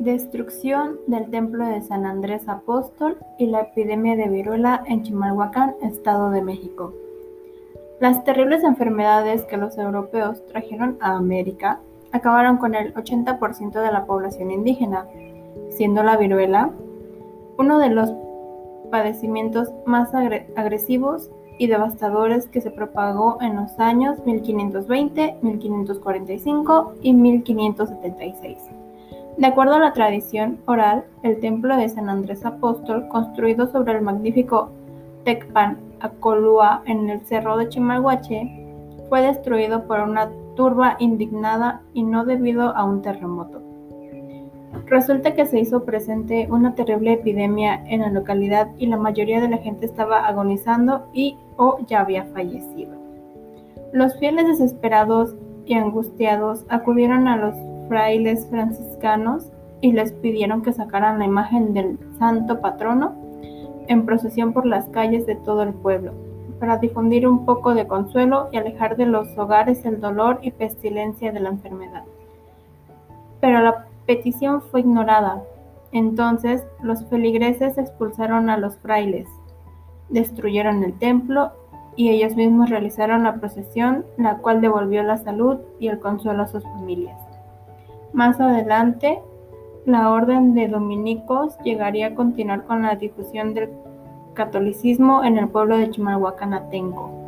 Destrucción del Templo de San Andrés Apóstol y la epidemia de viruela en Chimalhuacán, Estado de México. Las terribles enfermedades que los europeos trajeron a América acabaron con el 80% de la población indígena, siendo la viruela uno de los padecimientos más agresivos y devastadores que se propagó en los años 1520, 1545 y 1576. De acuerdo a la tradición oral, el templo de San Andrés Apóstol, construido sobre el magnífico Tecpan Acolúa en el cerro de Chimalhuache, fue destruido por una turba indignada y no debido a un terremoto. Resulta que se hizo presente una terrible epidemia en la localidad y la mayoría de la gente estaba agonizando y o ya había fallecido. Los fieles desesperados y angustiados acudieron a los frailes franciscanos y les pidieron que sacaran la imagen del santo patrono en procesión por las calles de todo el pueblo, para difundir un poco de consuelo y alejar de los hogares el dolor y pestilencia de la enfermedad. Pero la petición fue ignorada. Entonces los feligreses expulsaron a los frailes, destruyeron el templo y ellos mismos realizaron la procesión, la cual devolvió la salud y el consuelo a sus familias. Más adelante, la orden de dominicos llegaría a continuar con la difusión del catolicismo en el pueblo de Chimalhuacán, Atenco.